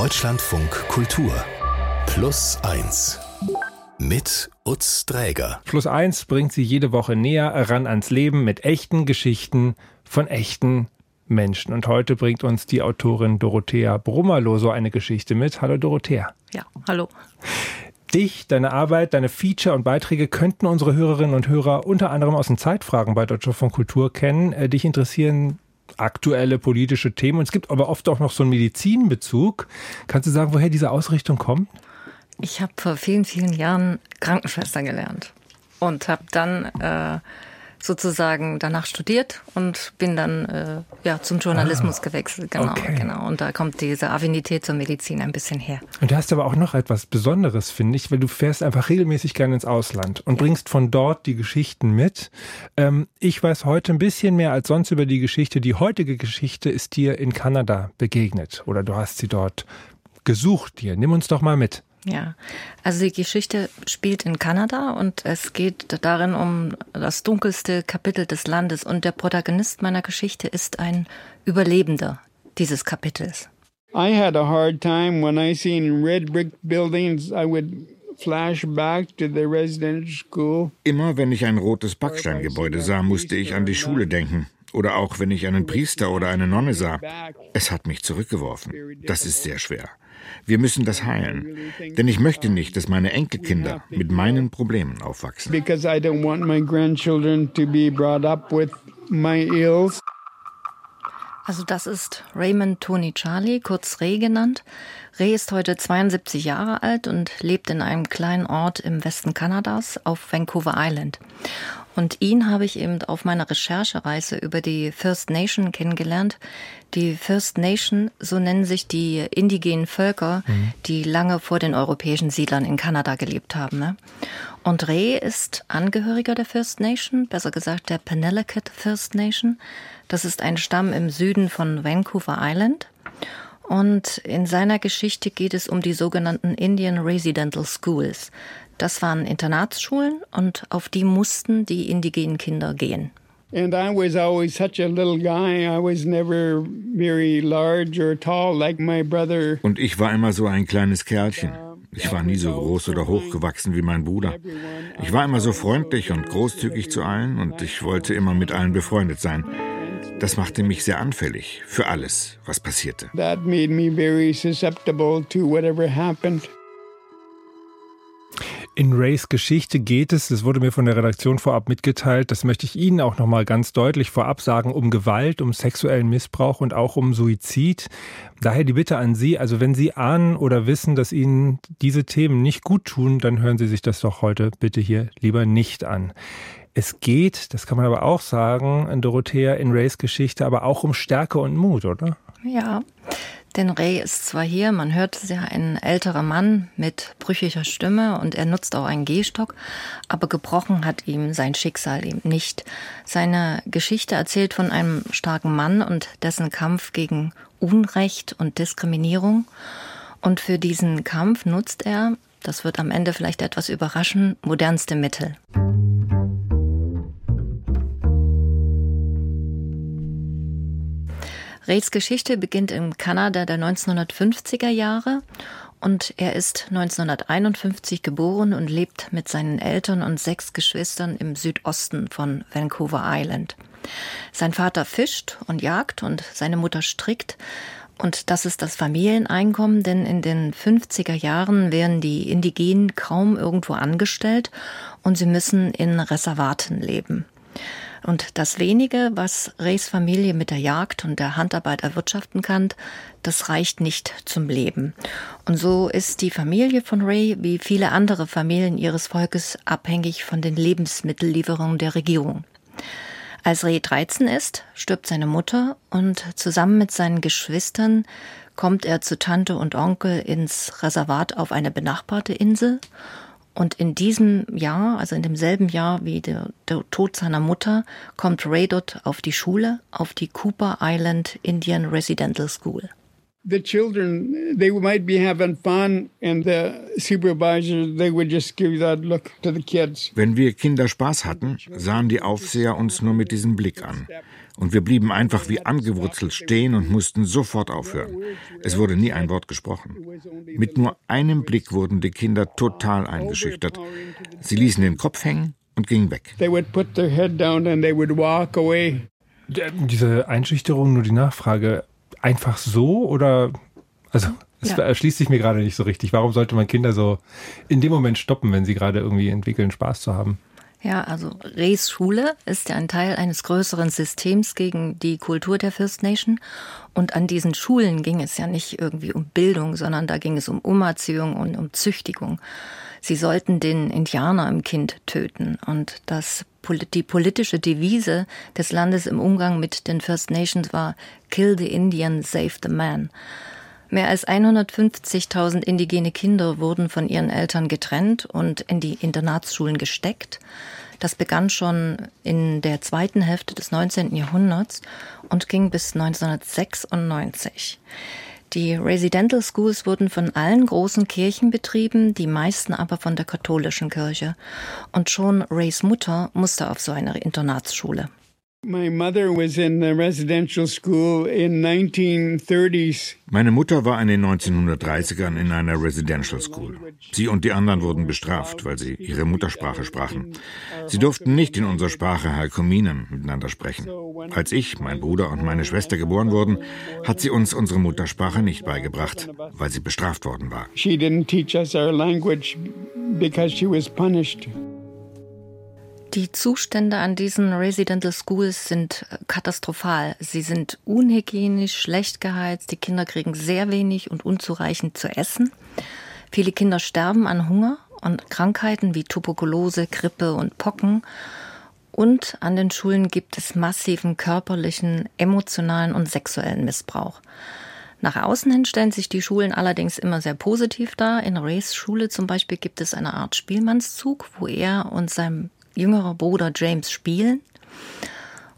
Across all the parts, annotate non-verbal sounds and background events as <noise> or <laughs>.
Deutschlandfunk Kultur Plus 1 mit Utz Dräger. Plus 1 bringt sie jede Woche näher ran ans Leben mit echten Geschichten von echten Menschen. Und heute bringt uns die Autorin Dorothea Brummerloh so eine Geschichte mit. Hallo Dorothea. Ja, hallo. Dich, deine Arbeit, deine Feature und Beiträge könnten unsere Hörerinnen und Hörer unter anderem aus den Zeitfragen bei Deutschlandfunk Kultur kennen. Äh, dich interessieren aktuelle politische Themen. Und es gibt aber oft auch noch so einen Medizinbezug. Kannst du sagen, woher diese Ausrichtung kommt? Ich habe vor vielen, vielen Jahren Krankenschwester gelernt und habe dann äh, sozusagen danach studiert und bin dann äh, ja zum Journalismus ah, gewechselt. Genau, okay. genau. Und da kommt diese Affinität zur Medizin ein bisschen her. Und du hast aber auch noch etwas Besonderes, finde ich, weil du fährst einfach regelmäßig gerne ins Ausland und ja. bringst von dort die Geschichten mit. Ähm, ich weiß heute ein bisschen mehr als sonst über die Geschichte. Die heutige Geschichte ist dir in Kanada begegnet oder du hast sie dort gesucht dir. Nimm uns doch mal mit. Ja, also die Geschichte spielt in Kanada und es geht darin um das dunkelste Kapitel des Landes und der Protagonist meiner Geschichte ist ein Überlebender dieses Kapitels. I had a hard time when I seen red brick buildings. I would flash back to the residential school. Immer wenn ich ein rotes Backsteingebäude sah, musste ich an die Schule denken. Oder auch wenn ich einen Priester oder eine Nonne sah. Es hat mich zurückgeworfen. Das ist sehr schwer. Wir müssen das heilen. Denn ich möchte nicht, dass meine Enkelkinder mit meinen Problemen aufwachsen. Because I don't want my grandchildren to be brought up with my ills. Also das ist Raymond Tony Charlie, kurz Ray genannt. Ray ist heute 72 Jahre alt und lebt in einem kleinen Ort im Westen Kanadas auf Vancouver Island. Und ihn habe ich eben auf meiner Recherchereise über die First Nation kennengelernt. Die First Nation, so nennen sich die indigenen Völker, mhm. die lange vor den europäischen Siedlern in Kanada gelebt haben. Ne? Und Ray ist Angehöriger der First Nation, besser gesagt der Penellicut First Nation. Das ist ein Stamm im Süden von Vancouver Island. Und in seiner Geschichte geht es um die sogenannten Indian Residential Schools. Das waren Internatsschulen und auf die mussten die indigenen Kinder gehen. And I was always such a little guy. I was never very large or tall like my brother. Und ich war immer so ein kleines Kerlchen. Ich war nie so groß oder hochgewachsen wie mein Bruder. Ich war immer so freundlich und großzügig zu allen und ich wollte immer mit allen befreundet sein. Das machte mich sehr anfällig für alles, was passierte. That made me very susceptible to whatever happened. In Rays Geschichte geht es, das wurde mir von der Redaktion vorab mitgeteilt, das möchte ich Ihnen auch nochmal ganz deutlich vorab sagen, um Gewalt, um sexuellen Missbrauch und auch um Suizid. Daher die Bitte an Sie, also wenn Sie ahnen oder wissen, dass Ihnen diese Themen nicht gut tun, dann hören Sie sich das doch heute bitte hier lieber nicht an. Es geht, das kann man aber auch sagen, in Dorothea in Rays Geschichte, aber auch um Stärke und Mut, oder? Ja. Denn Ray ist zwar hier, man hört es ja, ein älterer Mann mit brüchiger Stimme und er nutzt auch einen Gehstock, aber gebrochen hat ihm sein Schicksal eben nicht. Seine Geschichte erzählt von einem starken Mann und dessen Kampf gegen Unrecht und Diskriminierung. Und für diesen Kampf nutzt er, das wird am Ende vielleicht etwas überraschen, modernste Mittel. Rays Geschichte beginnt in Kanada der 1950er Jahre und er ist 1951 geboren und lebt mit seinen Eltern und sechs Geschwistern im Südosten von Vancouver Island. Sein Vater fischt und jagt und seine Mutter strickt. Und das ist das Familieneinkommen, denn in den 50er Jahren werden die Indigenen kaum irgendwo angestellt und sie müssen in Reservaten leben. Und das wenige, was Rays Familie mit der Jagd und der Handarbeit erwirtschaften kann, das reicht nicht zum Leben. Und so ist die Familie von Ray wie viele andere Familien ihres Volkes abhängig von den Lebensmittellieferungen der Regierung. Als Ray 13 ist, stirbt seine Mutter und zusammen mit seinen Geschwistern kommt er zu Tante und Onkel ins Reservat auf eine benachbarte Insel und in diesem Jahr, also in demselben Jahr wie der, der Tod seiner Mutter, kommt Ray dort auf die Schule, auf die Cooper Island Indian Residential School. The children, they might be having fun and the supervisors, they would just give that look to the kids. Wenn wir Kinder Spaß hatten, sahen die Aufseher uns nur mit diesem Blick an. Und wir blieben einfach wie angewurzelt stehen und mussten sofort aufhören. Es wurde nie ein Wort gesprochen. Mit nur einem Blick wurden die Kinder total eingeschüchtert. Sie ließen den Kopf hängen und gingen weg. Diese Einschüchterung, nur die Nachfrage, einfach so oder also das ja. erschließt sich mir gerade nicht so richtig. Warum sollte man Kinder so in dem Moment stoppen, wenn sie gerade irgendwie entwickeln, Spaß zu haben? Ja, also Rees Schule ist ja ein Teil eines größeren Systems gegen die Kultur der First Nation. Und an diesen Schulen ging es ja nicht irgendwie um Bildung, sondern da ging es um Umerziehung und um Züchtigung. Sie sollten den Indianer im Kind töten. Und das, die politische Devise des Landes im Umgang mit den First Nations war Kill the Indian, save the man. Mehr als 150.000 indigene Kinder wurden von ihren Eltern getrennt und in die Internatsschulen gesteckt. Das begann schon in der zweiten Hälfte des 19. Jahrhunderts und ging bis 1996. Die Residential Schools wurden von allen großen Kirchen betrieben, die meisten aber von der katholischen Kirche. Und schon Rays Mutter musste auf so eine Internatsschule. Meine Mutter war in den 1930ern in einer Residential School. Sie und die anderen wurden bestraft, weil sie ihre Muttersprache sprachen. Sie durften nicht in unserer Sprache Halkominen miteinander sprechen. Als ich, mein Bruder und meine Schwester geboren wurden, hat sie uns unsere Muttersprache nicht beigebracht, weil sie bestraft worden war. She didn't teach us our language because she was punished. Die Zustände an diesen Residential Schools sind äh, katastrophal. Sie sind unhygienisch, schlecht geheizt, die Kinder kriegen sehr wenig und unzureichend zu essen. Viele Kinder sterben an Hunger und Krankheiten wie Tuberkulose, Grippe und Pocken. Und an den Schulen gibt es massiven körperlichen, emotionalen und sexuellen Missbrauch. Nach außen hin stellen sich die Schulen allerdings immer sehr positiv dar. In Rays Schule zum Beispiel gibt es eine Art Spielmannszug, wo er und sein jüngerer Bruder James spielen.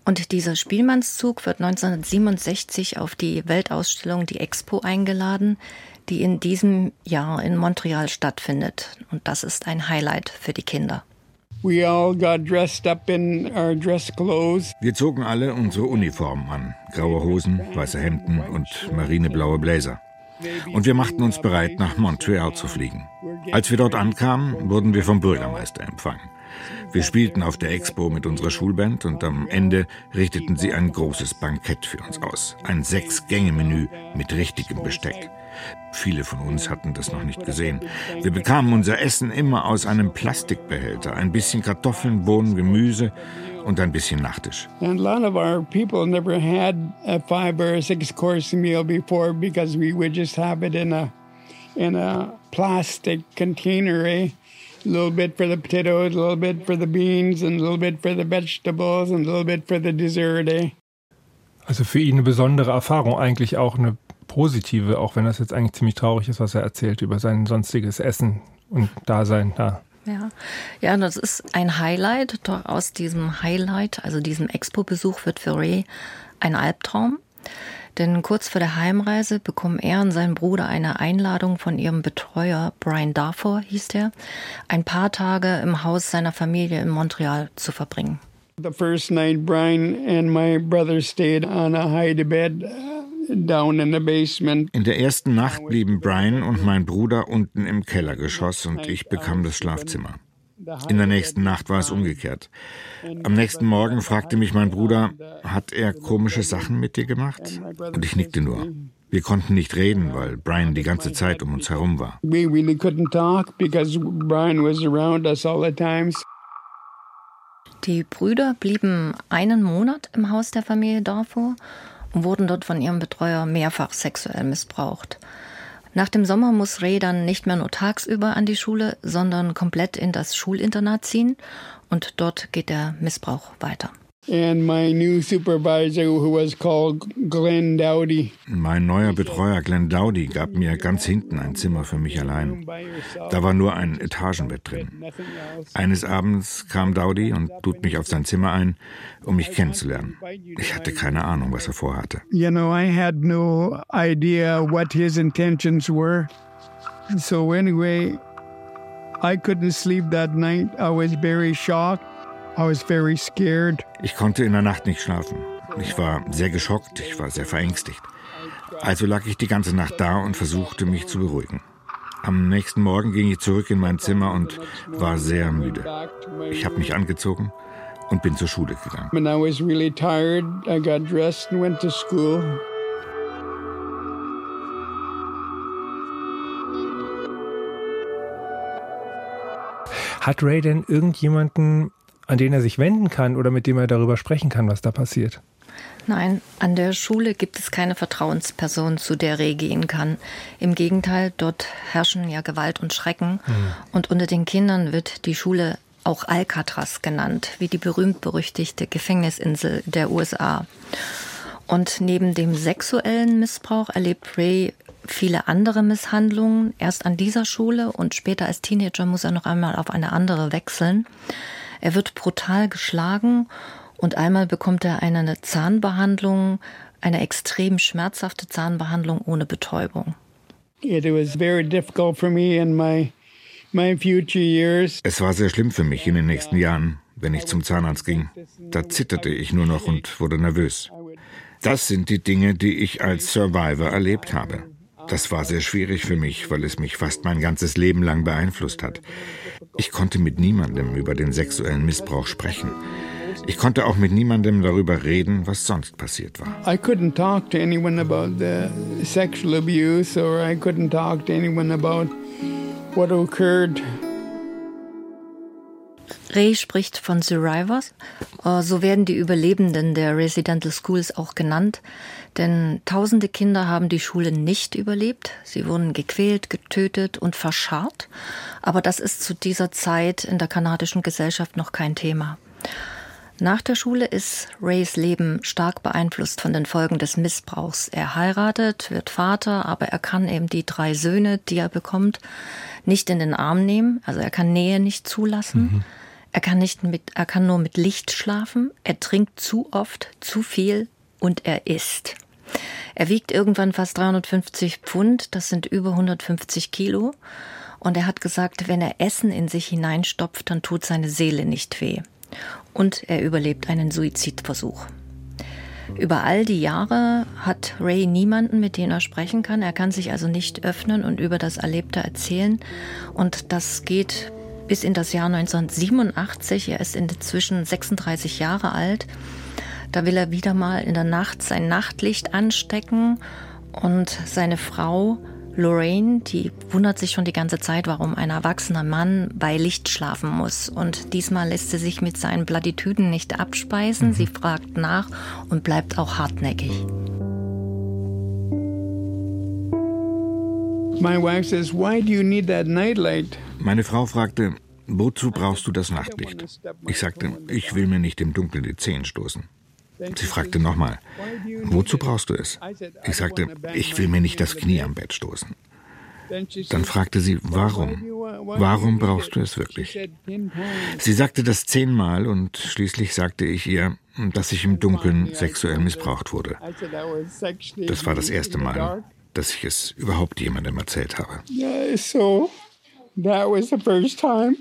Und dieser Spielmannszug wird 1967 auf die Weltausstellung, die Expo, eingeladen, die in diesem Jahr in Montreal stattfindet. Und das ist ein Highlight für die Kinder. Wir zogen alle unsere Uniformen an. Graue Hosen, weiße Hemden und marineblaue Bläser. Und wir machten uns bereit, nach Montreal zu fliegen. Als wir dort ankamen, wurden wir vom Bürgermeister empfangen. Wir spielten auf der Expo mit unserer Schulband und am Ende richteten sie ein großes Bankett für uns aus. Ein Sechs-Gänge-Menü mit richtigem Besteck. Viele von uns hatten das noch nicht gesehen. Wir bekamen unser Essen immer aus einem Plastikbehälter. Ein bisschen Kartoffeln, Bohnen, Gemüse und ein bisschen Nachtisch. And a lot of our people never had a five or six course meal before because we would just have it in a in a plastic container. Eh? A little bit for the potatoes, a little bit for the beans, and a little bit for the vegetables, and a little bit for the dessert. Eh? Also für ihn eine besondere Erfahrung, eigentlich auch eine positive, auch wenn das jetzt eigentlich ziemlich traurig ist, was er erzählt über sein sonstiges Essen und Dasein da. Ja, ja, das ist ein Highlight. Doch aus diesem Highlight, also diesem Expo-Besuch, wird für Ray ein Albtraum. Denn kurz vor der Heimreise bekommen er und sein Bruder eine Einladung von ihrem Betreuer, Brian Darfor hieß der, ein paar Tage im Haus seiner Familie in Montreal zu verbringen. The first night Brian and my brother stayed on a high bed uh, down in the basement. In der ersten Nacht blieben Brian und mein Bruder unten im Kellergeschoss und ich bekam das Schlafzimmer. In der nächsten Nacht war es umgekehrt. Am nächsten Morgen fragte mich mein Bruder, hat er komische Sachen mit dir gemacht? Und ich nickte nur. Wir konnten nicht reden, weil Brian die ganze Zeit um uns herum war. Die Brüder blieben einen Monat im Haus der Familie Darfur und wurden dort von ihrem Betreuer mehrfach sexuell missbraucht. Nach dem Sommer muss Ray dann nicht mehr nur tagsüber an die Schule, sondern komplett in das Schulinternat ziehen und dort geht der Missbrauch weiter. And my new supervisor, who was called Glenn Dowdy. Mein neuer Betreuer Glenn Dowdy gab mir ganz hinten ein Zimmer für mich allein. Da war nur ein Etagenbett drin. Eines Abends kam Dowdy und lud mich auf sein Zimmer ein, um mich kennenzulernen. Ich hatte keine Ahnung, was er vorhatte. You know, I had no idea what his intentions were. So anyway, I couldn't sleep that night. I was very shocked. I was very scared. Ich konnte in der Nacht nicht schlafen. Ich war sehr geschockt, ich war sehr verängstigt. Also lag ich die ganze Nacht da und versuchte mich zu beruhigen. Am nächsten Morgen ging ich zurück in mein Zimmer und war sehr müde. Ich habe mich angezogen und bin zur Schule gegangen. When I was really tired, I got dressed and went to school. Hat Ray denn irgendjemanden, an den er sich wenden kann oder mit dem er darüber sprechen kann, was da passiert? Nein, an der Schule gibt es keine Vertrauensperson, zu der Ray gehen kann. Im Gegenteil, dort herrschen ja Gewalt und Schrecken. Mhm. Und unter den Kindern wird die Schule auch Alcatraz genannt, wie die berühmt-berüchtigte Gefängnisinsel der USA. Und neben dem sexuellen Missbrauch erlebt Ray viele andere Misshandlungen. Erst an dieser Schule und später als Teenager muss er noch einmal auf eine andere wechseln. Er wird brutal geschlagen und einmal bekommt er eine Zahnbehandlung, eine extrem schmerzhafte Zahnbehandlung ohne Betäubung. It was very difficult for me in my es war sehr schlimm für mich in den nächsten Jahren, wenn ich zum Zahnarzt ging. Da zitterte ich nur noch und wurde nervös. Das sind die Dinge, die ich als Survivor erlebt habe. Das war sehr schwierig für mich, weil es mich fast mein ganzes Leben lang beeinflusst hat. Ich konnte mit niemandem über den sexuellen Missbrauch sprechen. Ich konnte auch mit niemandem darüber reden, was sonst passiert war. I couldn't talk to anyone about the sexual abuse or I couldn't talk to anyone about what occurred. Ray spricht von Survivors. Äh, so werden die Überlebenden der Residential Schools auch genannt. Denn tausende Kinder haben die Schule nicht überlebt. Sie wurden gequält, getötet und verscharrt. Aber das ist zu dieser Zeit in der kanadischen Gesellschaft noch kein Thema. Nach der Schule ist Rays Leben stark beeinflusst von den Folgen des Missbrauchs. Er heiratet, wird Vater, aber er kann eben die drei Söhne, die er bekommt, nicht in den Arm nehmen. Also er kann Nähe nicht zulassen. Mhm. Er kann nicht mit, er kann nur mit Licht schlafen. Er trinkt zu oft, zu viel und er isst. Er wiegt irgendwann fast 350 Pfund, das sind über 150 Kilo. Und er hat gesagt, wenn er Essen in sich hineinstopft, dann tut seine Seele nicht weh und er überlebt einen Suizidversuch. Über all die Jahre hat Ray niemanden, mit dem er sprechen kann. Er kann sich also nicht öffnen und über das Erlebte erzählen. Und das geht bis in das Jahr 1987. Er ist inzwischen 36 Jahre alt. Da will er wieder mal in der Nacht sein Nachtlicht anstecken und seine Frau Lorraine, die wundert sich schon die ganze Zeit, warum ein erwachsener Mann bei Licht schlafen muss. Und diesmal lässt sie sich mit seinen Plattitüden nicht abspeisen. Mhm. Sie fragt nach und bleibt auch hartnäckig. Meine Frau fragte, wozu brauchst du das Nachtlicht? Ich sagte, ich will mir nicht im Dunkeln die Zehen stoßen. Sie fragte nochmal, wozu brauchst du es? Ich sagte, ich will mir nicht das Knie am Bett stoßen. Dann fragte sie, warum? Warum brauchst du es wirklich? Sie sagte das zehnmal und schließlich sagte ich ihr, dass ich im Dunkeln sexuell missbraucht wurde. Das war das erste Mal, dass ich es überhaupt jemandem erzählt habe. So, that was the first time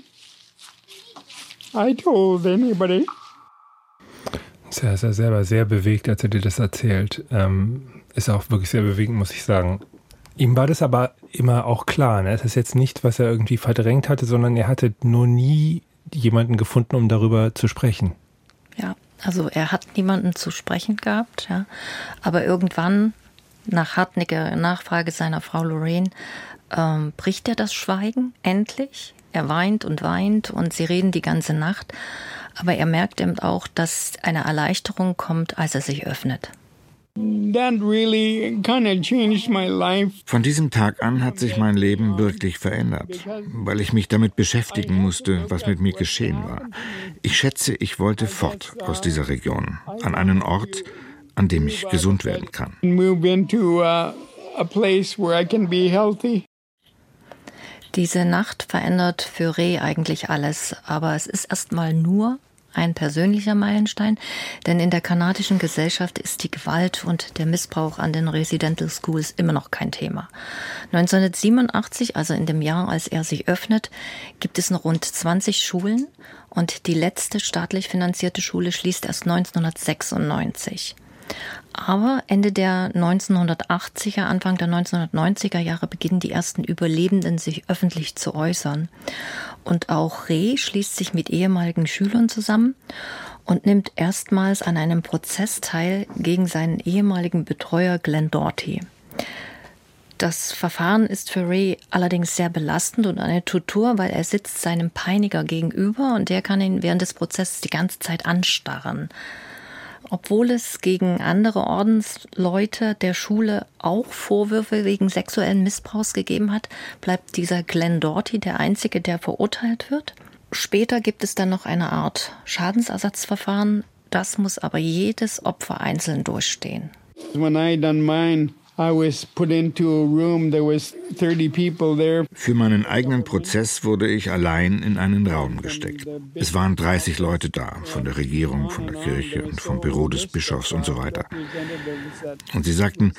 I told anybody. Er ist ja selber sehr bewegt, als er dir das erzählt. Ähm, ist auch wirklich sehr bewegend, muss ich sagen. Ihm war das aber immer auch klar. Ne? Es ist jetzt nicht, was er irgendwie verdrängt hatte, sondern er hatte nur nie jemanden gefunden, um darüber zu sprechen. Ja, also er hat niemanden zu sprechen gehabt. Ja. Aber irgendwann, nach hartnäckiger Nachfrage seiner Frau Lorraine, ähm, bricht er das Schweigen endlich. Er weint und weint und sie reden die ganze Nacht. Aber er merkt eben auch, dass eine Erleichterung kommt, als er sich öffnet. Von diesem Tag an hat sich mein Leben wirklich verändert, weil ich mich damit beschäftigen musste, was mit mir geschehen war. Ich schätze, ich wollte fort aus dieser Region, an einen Ort, an dem ich gesund werden kann. Diese Nacht verändert für Reh eigentlich alles, aber es ist erstmal nur ein persönlicher Meilenstein, denn in der kanadischen Gesellschaft ist die Gewalt und der Missbrauch an den Residential Schools immer noch kein Thema. 1987, also in dem Jahr, als er sich öffnet, gibt es noch rund 20 Schulen und die letzte staatlich finanzierte Schule schließt erst 1996. Aber Ende der 1980er, Anfang der 1990er Jahre beginnen die ersten Überlebenden sich öffentlich zu äußern. Und auch Reh schließt sich mit ehemaligen Schülern zusammen und nimmt erstmals an einem Prozess teil gegen seinen ehemaligen Betreuer Glenn Doughty. Das Verfahren ist für Ray allerdings sehr belastend und eine Tortur, weil er sitzt seinem Peiniger gegenüber und der kann ihn während des Prozesses die ganze Zeit anstarren. Obwohl es gegen andere Ordensleute der Schule auch Vorwürfe wegen sexuellen Missbrauchs gegeben hat, bleibt dieser Glenn Doughty der Einzige, der verurteilt wird. Später gibt es dann noch eine Art Schadensersatzverfahren. Das muss aber jedes Opfer einzeln durchstehen. When I done mine, für meinen eigenen Prozess wurde ich allein in einen Raum gesteckt. Es waren 30 Leute da, von der Regierung, von der Kirche und vom Büro des Bischofs und so weiter. Und sie sagten,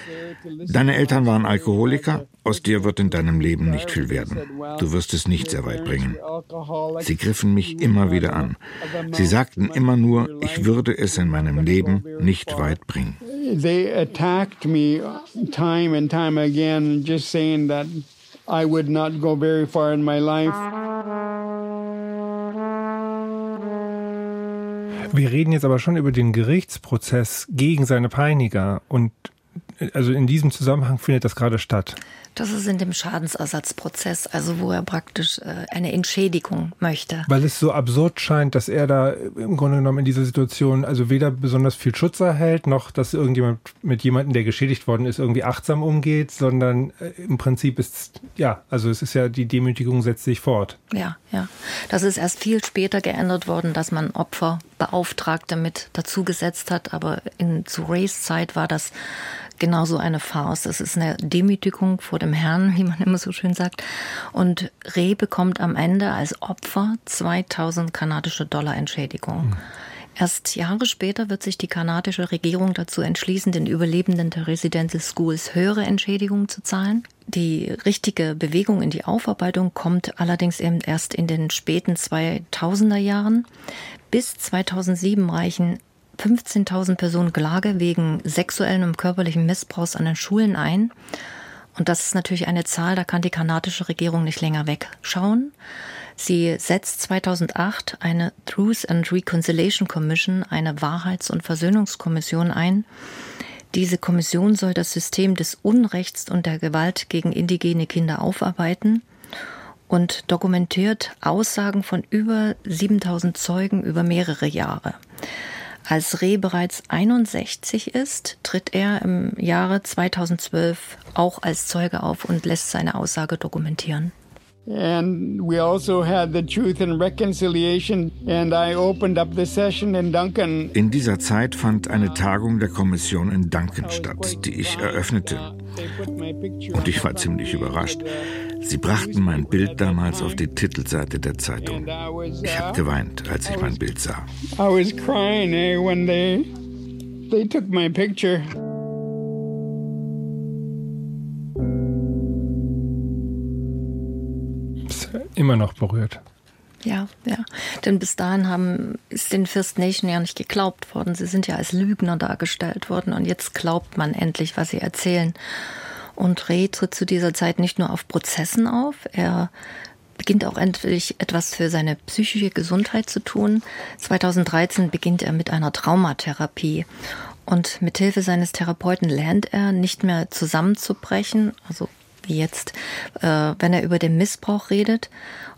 deine Eltern waren Alkoholiker, aus dir wird in deinem Leben nicht viel werden. Du wirst es nicht sehr weit bringen. Sie griffen mich immer wieder an. Sie sagten immer nur, ich würde es in meinem Leben nicht weit bringen. They attacked me time and time again, just saying that I would not go very far in my life. Wir reden jetzt aber schon über den Gerichtsprozess gegen seine Peiniger und also in diesem Zusammenhang findet das gerade statt. Das ist in dem Schadensersatzprozess, also wo er praktisch äh, eine Entschädigung möchte. Weil es so absurd scheint, dass er da im Grunde genommen in dieser Situation also weder besonders viel Schutz erhält, noch dass irgendjemand mit jemandem, der geschädigt worden ist, irgendwie achtsam umgeht, sondern äh, im Prinzip ist, ja, also es ist ja, die Demütigung setzt sich fort. Ja, ja. Das ist erst viel später geändert worden, dass man Opferbeauftragte mit dazugesetzt hat, aber in, zu Rays Zeit war das genauso eine Farce. Es ist eine Demütigung vor dem Herrn, wie man immer so schön sagt. Und Reh bekommt am Ende als Opfer 2000 kanadische Dollar Entschädigung. Mhm. Erst Jahre später wird sich die kanadische Regierung dazu entschließen, den Überlebenden der Residential Schools höhere Entschädigungen zu zahlen. Die richtige Bewegung in die Aufarbeitung kommt allerdings eben erst in den späten 2000er Jahren. Bis 2007 reichen 15.000 Personen Klage wegen sexuellen und körperlichen Missbrauchs an den Schulen ein. Und das ist natürlich eine Zahl, da kann die kanadische Regierung nicht länger wegschauen. Sie setzt 2008 eine Truth and Reconciliation Commission, eine Wahrheits- und Versöhnungskommission ein. Diese Kommission soll das System des Unrechts und der Gewalt gegen indigene Kinder aufarbeiten und dokumentiert Aussagen von über 7000 Zeugen über mehrere Jahre. Als Reh bereits 61 ist, tritt er im Jahre 2012 auch als Zeuge auf und lässt seine Aussage dokumentieren. And we also had the Truth and Reconciliation and I opened up the session in Duncan. In dieser Zeit fand eine Tagung der Kommission in Duncan statt, die ich eröffnete. Und ich war ziemlich überrascht. Sie brachten mein Bild damals auf die Titelseite der Zeitung. Ich habe geweint, als ich mein Bild sah. I was crying eh, when they they took my picture. Immer noch berührt. Ja, ja. Denn bis dahin haben, ist den First Nation ja nicht geglaubt worden. Sie sind ja als Lügner dargestellt worden und jetzt glaubt man endlich, was sie erzählen. Und Ray tritt zu dieser Zeit nicht nur auf Prozessen auf, er beginnt auch endlich etwas für seine psychische Gesundheit zu tun. 2013 beginnt er mit einer Traumatherapie. Und mit Hilfe seines Therapeuten lernt er nicht mehr zusammenzubrechen, also wie jetzt, äh, wenn er über den Missbrauch redet.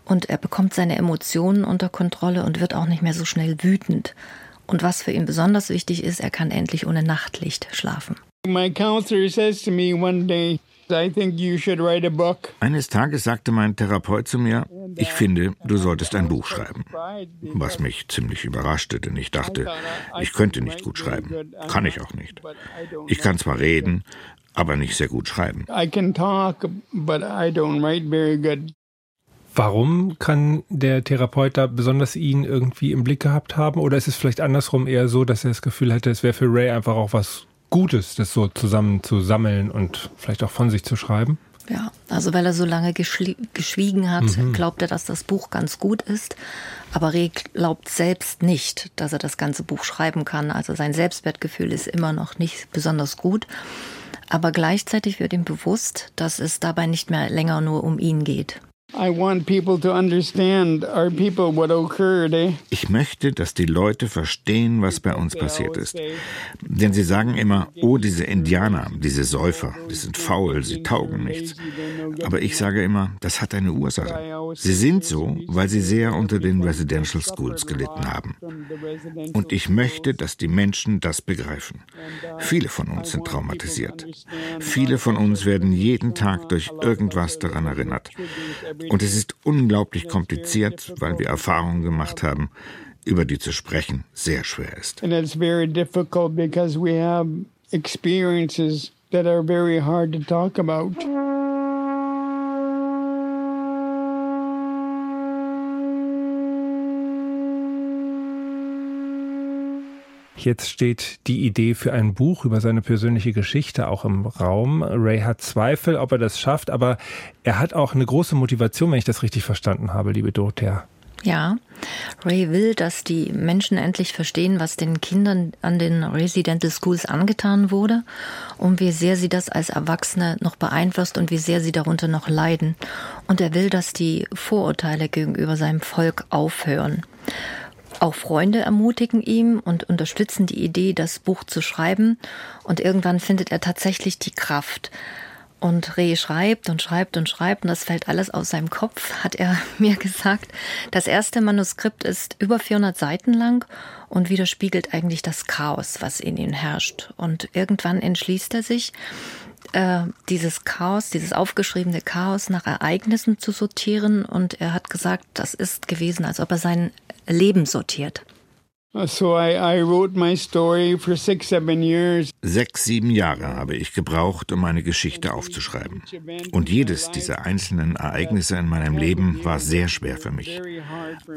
Und er bekommt seine Emotionen unter Kontrolle und wird auch nicht mehr so schnell wütend. Und was für ihn besonders wichtig ist, er kann endlich ohne Nachtlicht schlafen. My counselor says to me one day, I think you should write a book. Eines Tages sagte mein Therapeut zu mir, ich finde, du solltest ein Buch schreiben. Was mich ziemlich überraschte, denn ich dachte, ich könnte nicht gut schreiben. Kann ich auch nicht. Ich kann zwar reden, aber nicht sehr gut schreiben. I can talk, but I don't write very good. Warum kann der Therapeut da besonders ihn irgendwie im Blick gehabt haben? Oder ist es vielleicht andersrum eher so, dass er das Gefühl hätte, es wäre für Ray einfach auch was Gutes, das so zusammen zu sammeln und vielleicht auch von sich zu schreiben? Ja, also weil er so lange geschwiegen hat, mhm. glaubt er, dass das Buch ganz gut ist. Aber Reh glaubt selbst nicht, dass er das ganze Buch schreiben kann. Also sein Selbstwertgefühl ist immer noch nicht besonders gut. Aber gleichzeitig wird ihm bewusst, dass es dabei nicht mehr länger nur um ihn geht. Ich möchte, dass die Leute verstehen, was bei uns passiert ist. Denn sie sagen immer, oh, diese Indianer, diese Säufer, die sind faul, sie taugen nichts. Aber ich sage immer, das hat eine Ursache. Sie sind so, weil sie sehr unter den Residential Schools gelitten haben. Und ich möchte, dass die Menschen das begreifen. Viele von uns sind traumatisiert. Viele von uns werden jeden Tag durch irgendwas daran erinnert. Und es ist unglaublich kompliziert, weil wir Erfahrungen gemacht haben, über die zu sprechen sehr schwer ist. And it's very difficult because we have experiences that are very hard to talk about. Jetzt steht die Idee für ein Buch über seine persönliche Geschichte auch im Raum. Ray hat Zweifel, ob er das schafft, aber er hat auch eine große Motivation, wenn ich das richtig verstanden habe, liebe Dorothea. Ja, Ray will, dass die Menschen endlich verstehen, was den Kindern an den Residential Schools angetan wurde und wie sehr sie das als Erwachsene noch beeinflusst und wie sehr sie darunter noch leiden. Und er will, dass die Vorurteile gegenüber seinem Volk aufhören. Auch Freunde ermutigen ihn und unterstützen die Idee, das Buch zu schreiben. Und irgendwann findet er tatsächlich die Kraft. Und Reh schreibt und schreibt und schreibt und das fällt alles aus seinem Kopf, <laughs> hat er <laughs> mir gesagt. Das erste Manuskript ist über 400 Seiten lang und widerspiegelt eigentlich das Chaos, was in ihm herrscht. Und irgendwann entschließt er sich, äh, dieses Chaos, dieses aufgeschriebene Chaos nach Ereignissen zu sortieren. Und er hat gesagt, das ist gewesen, als ob er sein Leben sortiert. So I, I wrote my story for six, seven years. Sechs, sieben Jahre habe ich gebraucht, um meine Geschichte aufzuschreiben. Und jedes dieser einzelnen Ereignisse in meinem Leben war sehr schwer für mich.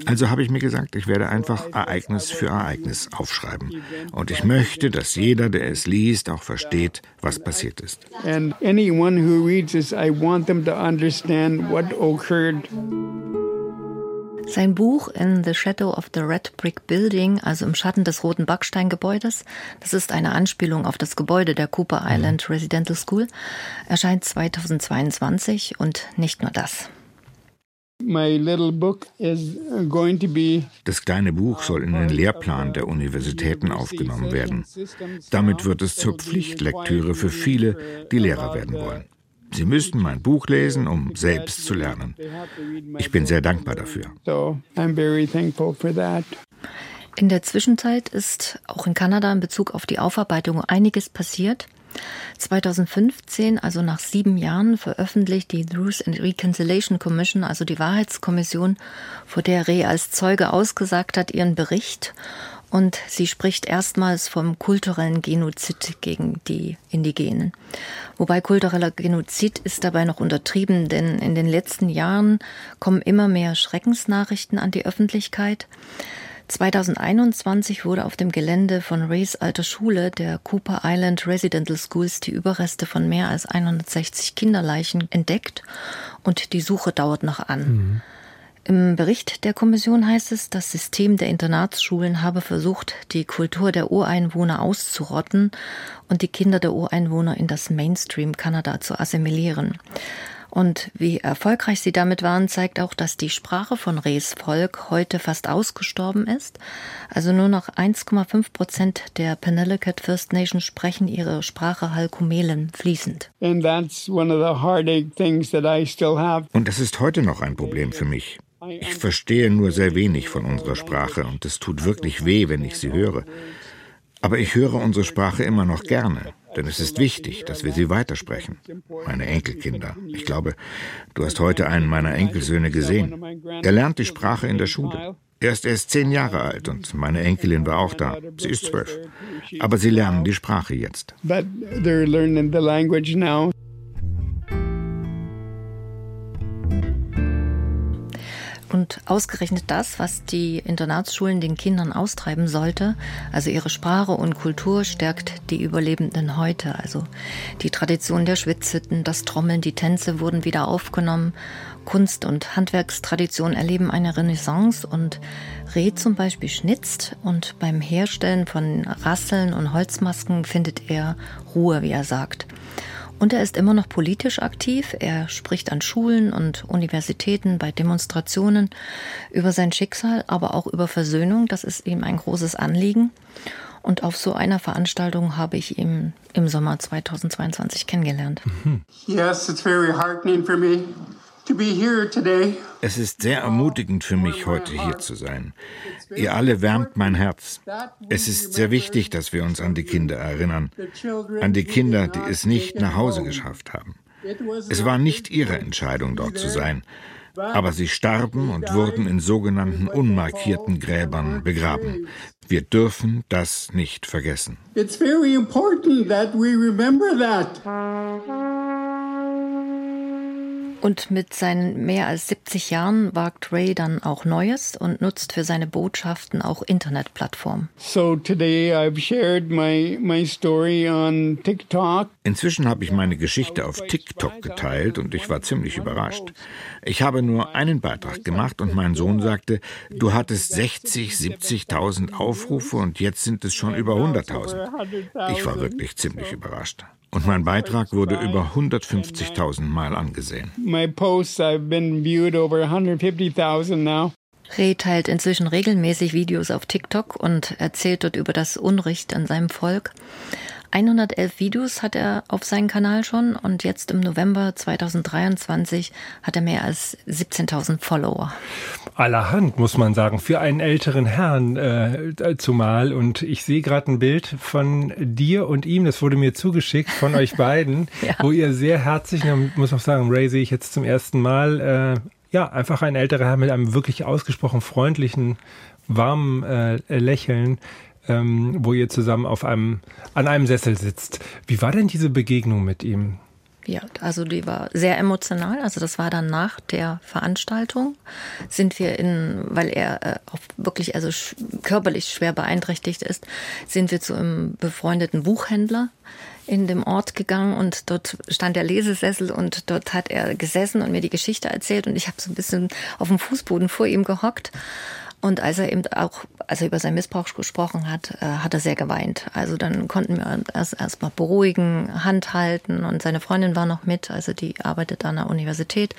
Also habe ich mir gesagt, ich werde einfach Ereignis für Ereignis aufschreiben. Und ich möchte, dass jeder, der es liest, auch versteht, was passiert ist. And anyone who reads this, I want them to understand what occurred. Sein Buch In the Shadow of the Red Brick Building, also im Schatten des roten Backsteingebäudes, das ist eine Anspielung auf das Gebäude der Cooper mhm. Island Residential School, erscheint 2022 und nicht nur das. Das kleine Buch soll in den Lehrplan der Universitäten aufgenommen werden. Damit wird es zur Pflichtlektüre für viele, die Lehrer werden wollen. Sie müssten mein Buch lesen, um selbst zu lernen. Ich bin sehr dankbar dafür. In der Zwischenzeit ist auch in Kanada in Bezug auf die Aufarbeitung einiges passiert. 2015, also nach sieben Jahren, veröffentlicht die Truth and Reconciliation Commission, also die Wahrheitskommission, vor der Reh als Zeuge ausgesagt hat, ihren Bericht und sie spricht erstmals vom kulturellen Genozid gegen die Indigenen. Wobei kultureller Genozid ist dabei noch untertrieben, denn in den letzten Jahren kommen immer mehr Schreckensnachrichten an die Öffentlichkeit. 2021 wurde auf dem Gelände von Rays alter Schule, der Cooper Island Residential Schools, die Überreste von mehr als 160 Kinderleichen entdeckt und die Suche dauert noch an. Mhm. Im Bericht der Kommission heißt es, das System der Internatsschulen habe versucht, die Kultur der Ureinwohner auszurotten und die Kinder der Ureinwohner in das Mainstream Kanada zu assimilieren. Und wie erfolgreich sie damit waren, zeigt auch, dass die Sprache von Rees Volk heute fast ausgestorben ist. Also nur noch 1,5 Prozent der Penelicut First Nation sprechen ihre Sprache Halkumelen fließend. Und das ist heute noch ein Problem für mich. Ich verstehe nur sehr wenig von unserer Sprache und es tut wirklich weh, wenn ich sie höre. Aber ich höre unsere Sprache immer noch gerne, denn es ist wichtig, dass wir sie weitersprechen. Meine Enkelkinder. Ich glaube, du hast heute einen meiner Enkelsöhne gesehen. Er lernt die Sprache in der Schule. Er ist erst zehn Jahre alt und meine Enkelin war auch da. Sie ist zwölf. Aber sie lernen die Sprache jetzt. But they're learning the language now. Und ausgerechnet das, was die Internatsschulen den Kindern austreiben sollte, also ihre Sprache und Kultur, stärkt die Überlebenden heute. Also die Tradition der Schwitzhütten, das Trommeln, die Tänze wurden wieder aufgenommen. Kunst- und Handwerkstradition erleben eine Renaissance und Reh zum Beispiel schnitzt und beim Herstellen von Rasseln und Holzmasken findet er Ruhe, wie er sagt. Und er ist immer noch politisch aktiv. Er spricht an Schulen und Universitäten bei Demonstrationen über sein Schicksal, aber auch über Versöhnung. Das ist ihm ein großes Anliegen. Und auf so einer Veranstaltung habe ich ihn im Sommer 2022 kennengelernt. Yes, it's very heartening for me. Es ist sehr ermutigend für mich, heute hier zu sein. Ihr alle wärmt mein Herz. Es ist sehr wichtig, dass wir uns an die Kinder erinnern. An die Kinder, die es nicht nach Hause geschafft haben. Es war nicht ihre Entscheidung, dort zu sein. Aber sie starben und wurden in sogenannten unmarkierten Gräbern begraben. Wir dürfen das nicht vergessen. It's very important that we remember that. Und mit seinen mehr als 70 Jahren wagt Ray dann auch Neues und nutzt für seine Botschaften auch Internetplattformen. So today I've shared my, my story on TikTok. Inzwischen habe ich meine Geschichte auf TikTok geteilt und ich war ziemlich überrascht. Ich habe nur einen Beitrag gemacht und mein Sohn sagte, du hattest 60, 70.000 Aufrufe und jetzt sind es schon über 100.000. Ich war wirklich ziemlich überrascht. Und mein Beitrag wurde über 150.000 Mal angesehen. My posts I've been viewed over 150.000 now. Reh teilt inzwischen regelmäßig Videos auf TikTok und erzählt dort über das Unrecht an seinem Volk. 111 Videos hat er auf seinem Kanal schon und jetzt im November 2023 hat er mehr als 17.000 Follower. Allerhand, muss man sagen, für einen älteren Herrn äh, zumal. Und ich sehe gerade ein Bild von dir und ihm, das wurde mir zugeschickt von euch beiden, <laughs> ja. wo ihr sehr herzlich, ich muss auch sagen, Ray sehe ich jetzt zum ersten Mal, äh, ja, einfach ein älterer Herr mit einem wirklich ausgesprochen freundlichen, warmen äh, Lächeln ähm, wo ihr zusammen auf einem, an einem Sessel sitzt. Wie war denn diese Begegnung mit ihm? Ja, also die war sehr emotional. Also das war dann nach der Veranstaltung sind wir in, weil er äh, auch wirklich also sch körperlich schwer beeinträchtigt ist, sind wir zu einem befreundeten Buchhändler in dem Ort gegangen und dort stand der Lesesessel und dort hat er gesessen und mir die Geschichte erzählt und ich habe so ein bisschen auf dem Fußboden vor ihm gehockt und als er eben auch, als er über seinen Missbrauch gesprochen hat, äh, hat er sehr geweint. Also dann konnten wir erst erstmal beruhigen, Hand halten und seine Freundin war noch mit, also die arbeitet an der Universität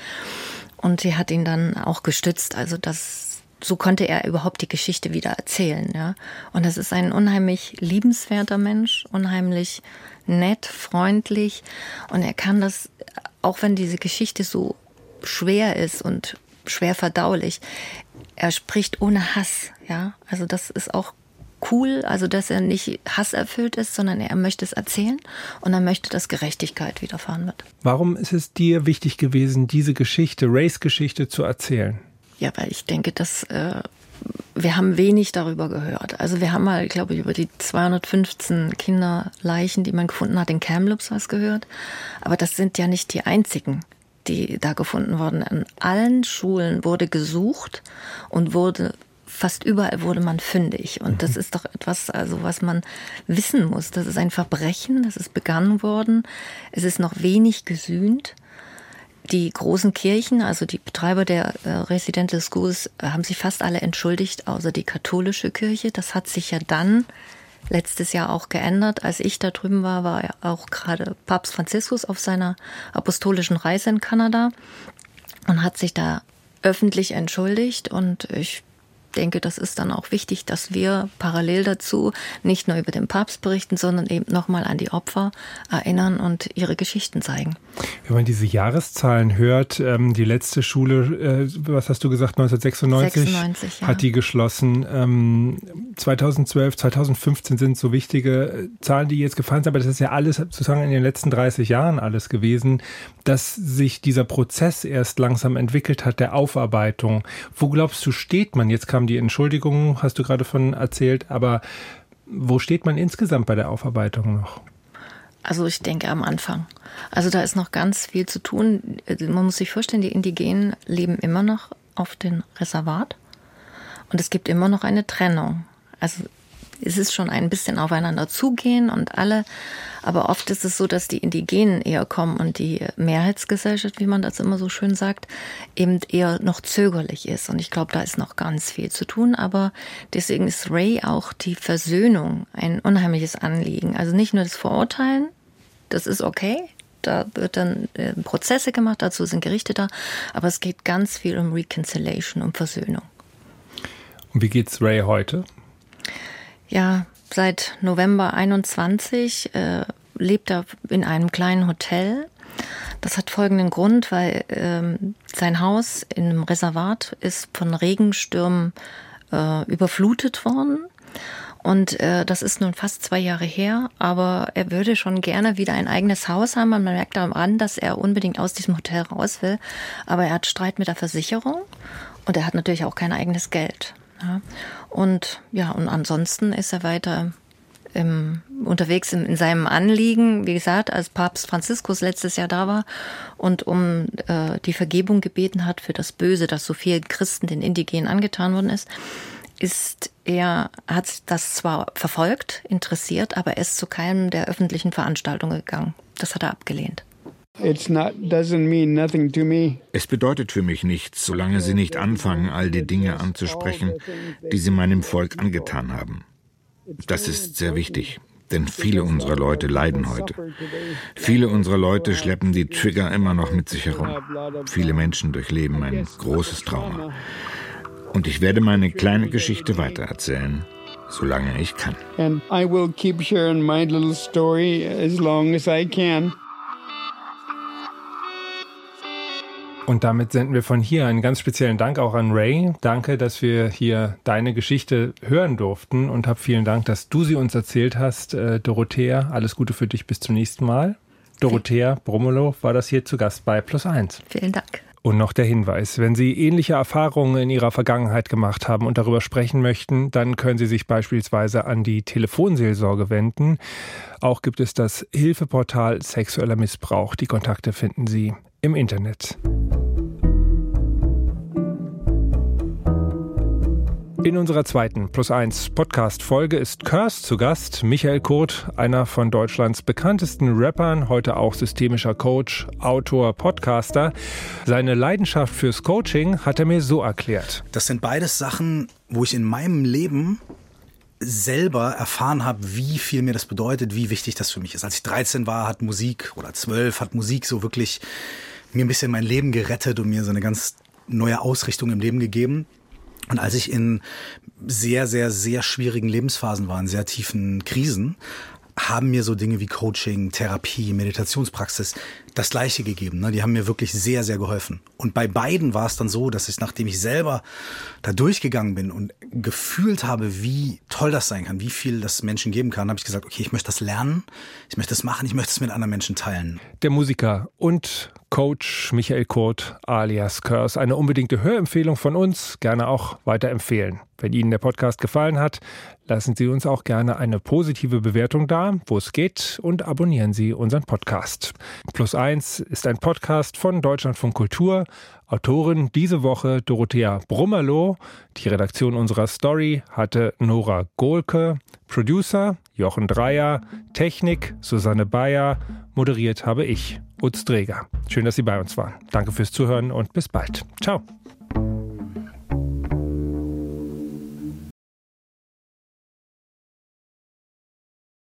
und sie hat ihn dann auch gestützt. Also das so konnte er überhaupt die Geschichte wieder erzählen, ja. Und das ist ein unheimlich liebenswerter Mensch, unheimlich nett, freundlich und er kann das, auch wenn diese Geschichte so schwer ist und schwer verdaulich, er spricht ohne Hass, ja. Also das ist auch cool, also dass er nicht hasserfüllt ist, sondern er möchte es erzählen und er möchte, dass Gerechtigkeit widerfahren wird. Warum ist es dir wichtig gewesen, diese Geschichte, Race-Geschichte zu erzählen? Ja, weil ich denke, dass äh, wir haben wenig darüber gehört. Also wir haben mal, glaube ich, über die 215 Kinderleichen, die man gefunden hat, in Kamloops was gehört. Aber das sind ja nicht die einzigen die da gefunden wurden. An allen Schulen wurde gesucht und wurde fast überall wurde man fündig. Und das <laughs> ist doch etwas, also was man wissen muss. Das ist ein Verbrechen, das ist begangen worden. Es ist noch wenig gesühnt. Die großen Kirchen, also die Betreiber der äh, Residential Schools, haben sich fast alle entschuldigt, außer die katholische Kirche. Das hat sich ja dann letztes Jahr auch geändert. Als ich da drüben war, war ja auch gerade Papst Franziskus auf seiner apostolischen Reise in Kanada und hat sich da öffentlich entschuldigt. Und ich denke, das ist dann auch wichtig, dass wir parallel dazu nicht nur über den Papst berichten, sondern eben nochmal an die Opfer erinnern und ihre Geschichten zeigen. Wenn man diese Jahreszahlen hört, ähm, die letzte Schule, äh, was hast du gesagt, 1996 96, ja. hat die geschlossen. Ähm, 2012, 2015 sind so wichtige äh, Zahlen, die jetzt gefallen sind, aber das ist ja alles sozusagen in den letzten 30 Jahren alles gewesen, dass sich dieser Prozess erst langsam entwickelt hat, der Aufarbeitung. Wo glaubst du, steht man? Jetzt kam die Entschuldigung, hast du gerade von erzählt, aber wo steht man insgesamt bei der Aufarbeitung noch? Also ich denke am Anfang. Also da ist noch ganz viel zu tun. Man muss sich vorstellen, die Indigenen leben immer noch auf den Reservat. Und es gibt immer noch eine Trennung. Also es ist schon ein bisschen aufeinander zugehen und alle, aber oft ist es so, dass die Indigenen eher kommen und die Mehrheitsgesellschaft, wie man das immer so schön sagt, eben eher noch zögerlich ist. Und ich glaube, da ist noch ganz viel zu tun, aber deswegen ist Ray auch die Versöhnung ein unheimliches Anliegen. Also nicht nur das Verurteilen, das ist okay, da wird dann äh, Prozesse gemacht, dazu sind Gerichte da, aber es geht ganz viel um Reconciliation, um Versöhnung. Und wie geht's Ray heute? Ja, seit November 21 äh, lebt er in einem kleinen Hotel. Das hat folgenden Grund, weil ähm, sein Haus im Reservat ist von Regenstürmen äh, überflutet worden. Und äh, das ist nun fast zwei Jahre her, aber er würde schon gerne wieder ein eigenes Haus haben. Man merkt daran, dass er unbedingt aus diesem Hotel raus will. Aber er hat Streit mit der Versicherung und er hat natürlich auch kein eigenes Geld. Ja. Und ja, und ansonsten ist er weiter im, unterwegs in, in, seinem Anliegen, wie gesagt, als Papst Franziskus letztes Jahr da war und um äh, die Vergebung gebeten hat für das Böse, das so vielen Christen den Indigenen angetan worden ist, ist er, hat das zwar verfolgt, interessiert, aber er ist zu keinem der öffentlichen Veranstaltungen gegangen. Das hat er abgelehnt. Es bedeutet für mich nichts, solange sie nicht anfangen, all die Dinge anzusprechen, die sie meinem Volk angetan haben. Das ist sehr wichtig, denn viele unserer Leute leiden heute. Viele unserer Leute schleppen die Trigger immer noch mit sich herum. Viele Menschen durchleben ein großes Trauma. Und ich werde meine kleine Geschichte weitererzählen, solange ich kann. And I will keep sharing my little story as long as I can. Und damit senden wir von hier einen ganz speziellen Dank auch an Ray. Danke, dass wir hier deine Geschichte hören durften und hab vielen Dank, dass du sie uns erzählt hast. Äh, Dorothea, alles Gute für dich bis zum nächsten Mal. Dorothea Brummelo war das hier zu Gast bei Plus Eins. Vielen Dank. Und noch der Hinweis, wenn Sie ähnliche Erfahrungen in Ihrer Vergangenheit gemacht haben und darüber sprechen möchten, dann können Sie sich beispielsweise an die Telefonseelsorge wenden. Auch gibt es das Hilfeportal Sexueller Missbrauch. Die Kontakte finden Sie im Internet. In unserer zweiten Plus 1 Podcast-Folge ist Curse zu Gast. Michael Kurt, einer von Deutschlands bekanntesten Rappern, heute auch systemischer Coach, Autor, Podcaster. Seine Leidenschaft fürs Coaching hat er mir so erklärt. Das sind beides Sachen, wo ich in meinem Leben selber erfahren habe, wie viel mir das bedeutet, wie wichtig das für mich ist. Als ich 13 war, hat Musik oder 12 hat Musik so wirklich mir ein bisschen mein Leben gerettet und mir so eine ganz neue Ausrichtung im Leben gegeben. Und als ich in sehr, sehr, sehr schwierigen Lebensphasen war, in sehr tiefen Krisen, haben mir so Dinge wie Coaching, Therapie, Meditationspraxis das Gleiche gegeben. Ne? Die haben mir wirklich sehr, sehr geholfen. Und bei beiden war es dann so, dass ich, nachdem ich selber da durchgegangen bin und gefühlt habe, wie toll das sein kann, wie viel das Menschen geben kann, habe ich gesagt, okay, ich möchte das lernen, ich möchte das machen, ich möchte es mit anderen Menschen teilen. Der Musiker und Coach Michael Kurt alias Curse. Eine unbedingte Hörempfehlung von uns, gerne auch weiterempfehlen. Wenn Ihnen der Podcast gefallen hat, lassen Sie uns auch gerne eine positive Bewertung da, wo es geht, und abonnieren Sie unseren Podcast. Plus 1 ist ein Podcast von Deutschlandfunk Kultur. Autorin diese Woche Dorothea Brummerloh. Die Redaktion unserer Story hatte Nora Gohlke. Producer Jochen Dreier. Technik Susanne Bayer. Moderiert habe ich, Utz Dreger. Schön, dass Sie bei uns waren. Danke fürs Zuhören und bis bald. Ciao.